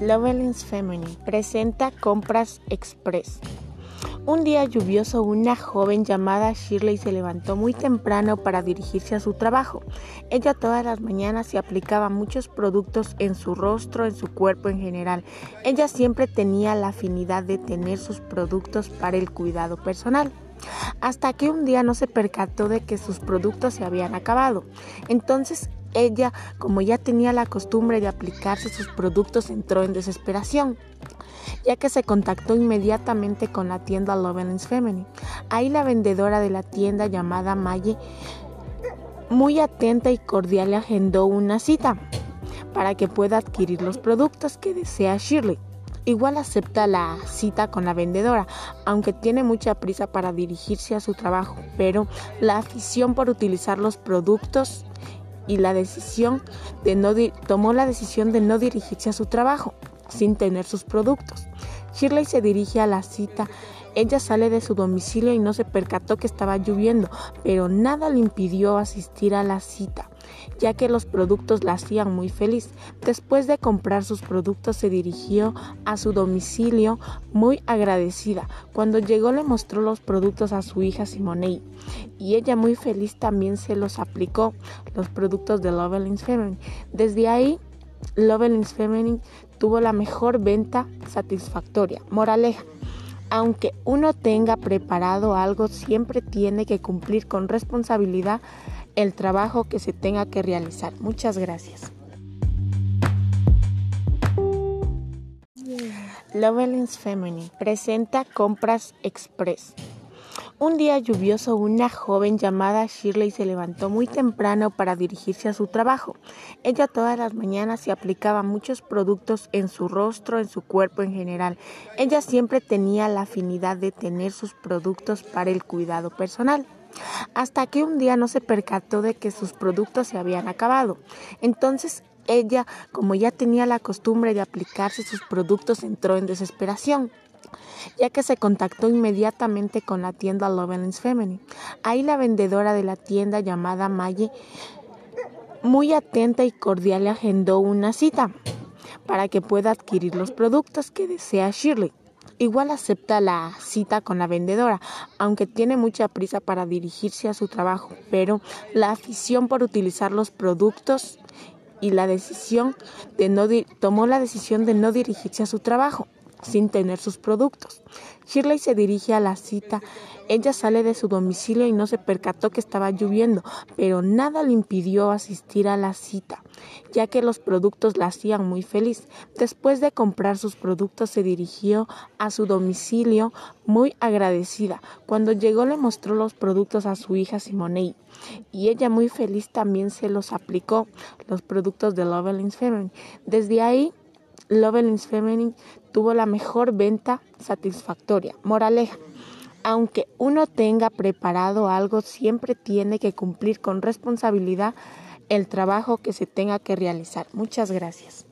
Lovelins Feminine presenta Compras Express. Un día lluvioso, una joven llamada Shirley se levantó muy temprano para dirigirse a su trabajo. Ella todas las mañanas se aplicaba muchos productos en su rostro, en su cuerpo en general. Ella siempre tenía la afinidad de tener sus productos para el cuidado personal hasta que un día no se percató de que sus productos se habían acabado. Entonces ella, como ya tenía la costumbre de aplicarse sus productos, entró en desesperación, ya que se contactó inmediatamente con la tienda Lovelins Feminine. Ahí la vendedora de la tienda llamada Maye, muy atenta y cordial, le agendó una cita para que pueda adquirir los productos que desea Shirley. Igual acepta la cita con la vendedora, aunque tiene mucha prisa para dirigirse a su trabajo, pero la afición por utilizar los productos y la decisión de no tomó la decisión de no dirigirse a su trabajo sin tener sus productos. Shirley se dirige a la cita. Ella sale de su domicilio y no se percató que estaba lloviendo, pero nada le impidió asistir a la cita ya que los productos la hacían muy feliz. Después de comprar sus productos se dirigió a su domicilio muy agradecida. Cuando llegó le mostró los productos a su hija Simonei y ella muy feliz también se los aplicó, los productos de Lovelins Feminine. Desde ahí Lovelins Feminine tuvo la mejor venta satisfactoria. Moraleja. Aunque uno tenga preparado algo, siempre tiene que cumplir con responsabilidad el trabajo que se tenga que realizar. Muchas gracias. Lovelins Feminine presenta Compras Express. Un día lluvioso, una joven llamada Shirley se levantó muy temprano para dirigirse a su trabajo. Ella todas las mañanas se aplicaba muchos productos en su rostro, en su cuerpo en general. Ella siempre tenía la afinidad de tener sus productos para el cuidado personal hasta que un día no se percató de que sus productos se habían acabado. Entonces ella, como ya tenía la costumbre de aplicarse sus productos, entró en desesperación ya que se contactó inmediatamente con la tienda Lovelins Feminine. Ahí la vendedora de la tienda llamada Maye, muy atenta y cordial, le agendó una cita para que pueda adquirir los productos que desea Shirley. Igual acepta la cita con la vendedora, aunque tiene mucha prisa para dirigirse a su trabajo, pero la afición por utilizar los productos y la decisión de no tomó la decisión de no dirigirse a su trabajo sin tener sus productos. Shirley se dirige a la cita. Ella sale de su domicilio y no se percató que estaba lloviendo, pero nada le impidió asistir a la cita, ya que los productos la hacían muy feliz. Después de comprar sus productos se dirigió a su domicilio muy agradecida. Cuando llegó le mostró los productos a su hija Simonei y ella muy feliz también se los aplicó, los productos de Lovelins Feminine. Desde ahí Lovelins Feminine tuvo la mejor venta satisfactoria. Moraleja. Aunque uno tenga preparado algo, siempre tiene que cumplir con responsabilidad el trabajo que se tenga que realizar. Muchas gracias.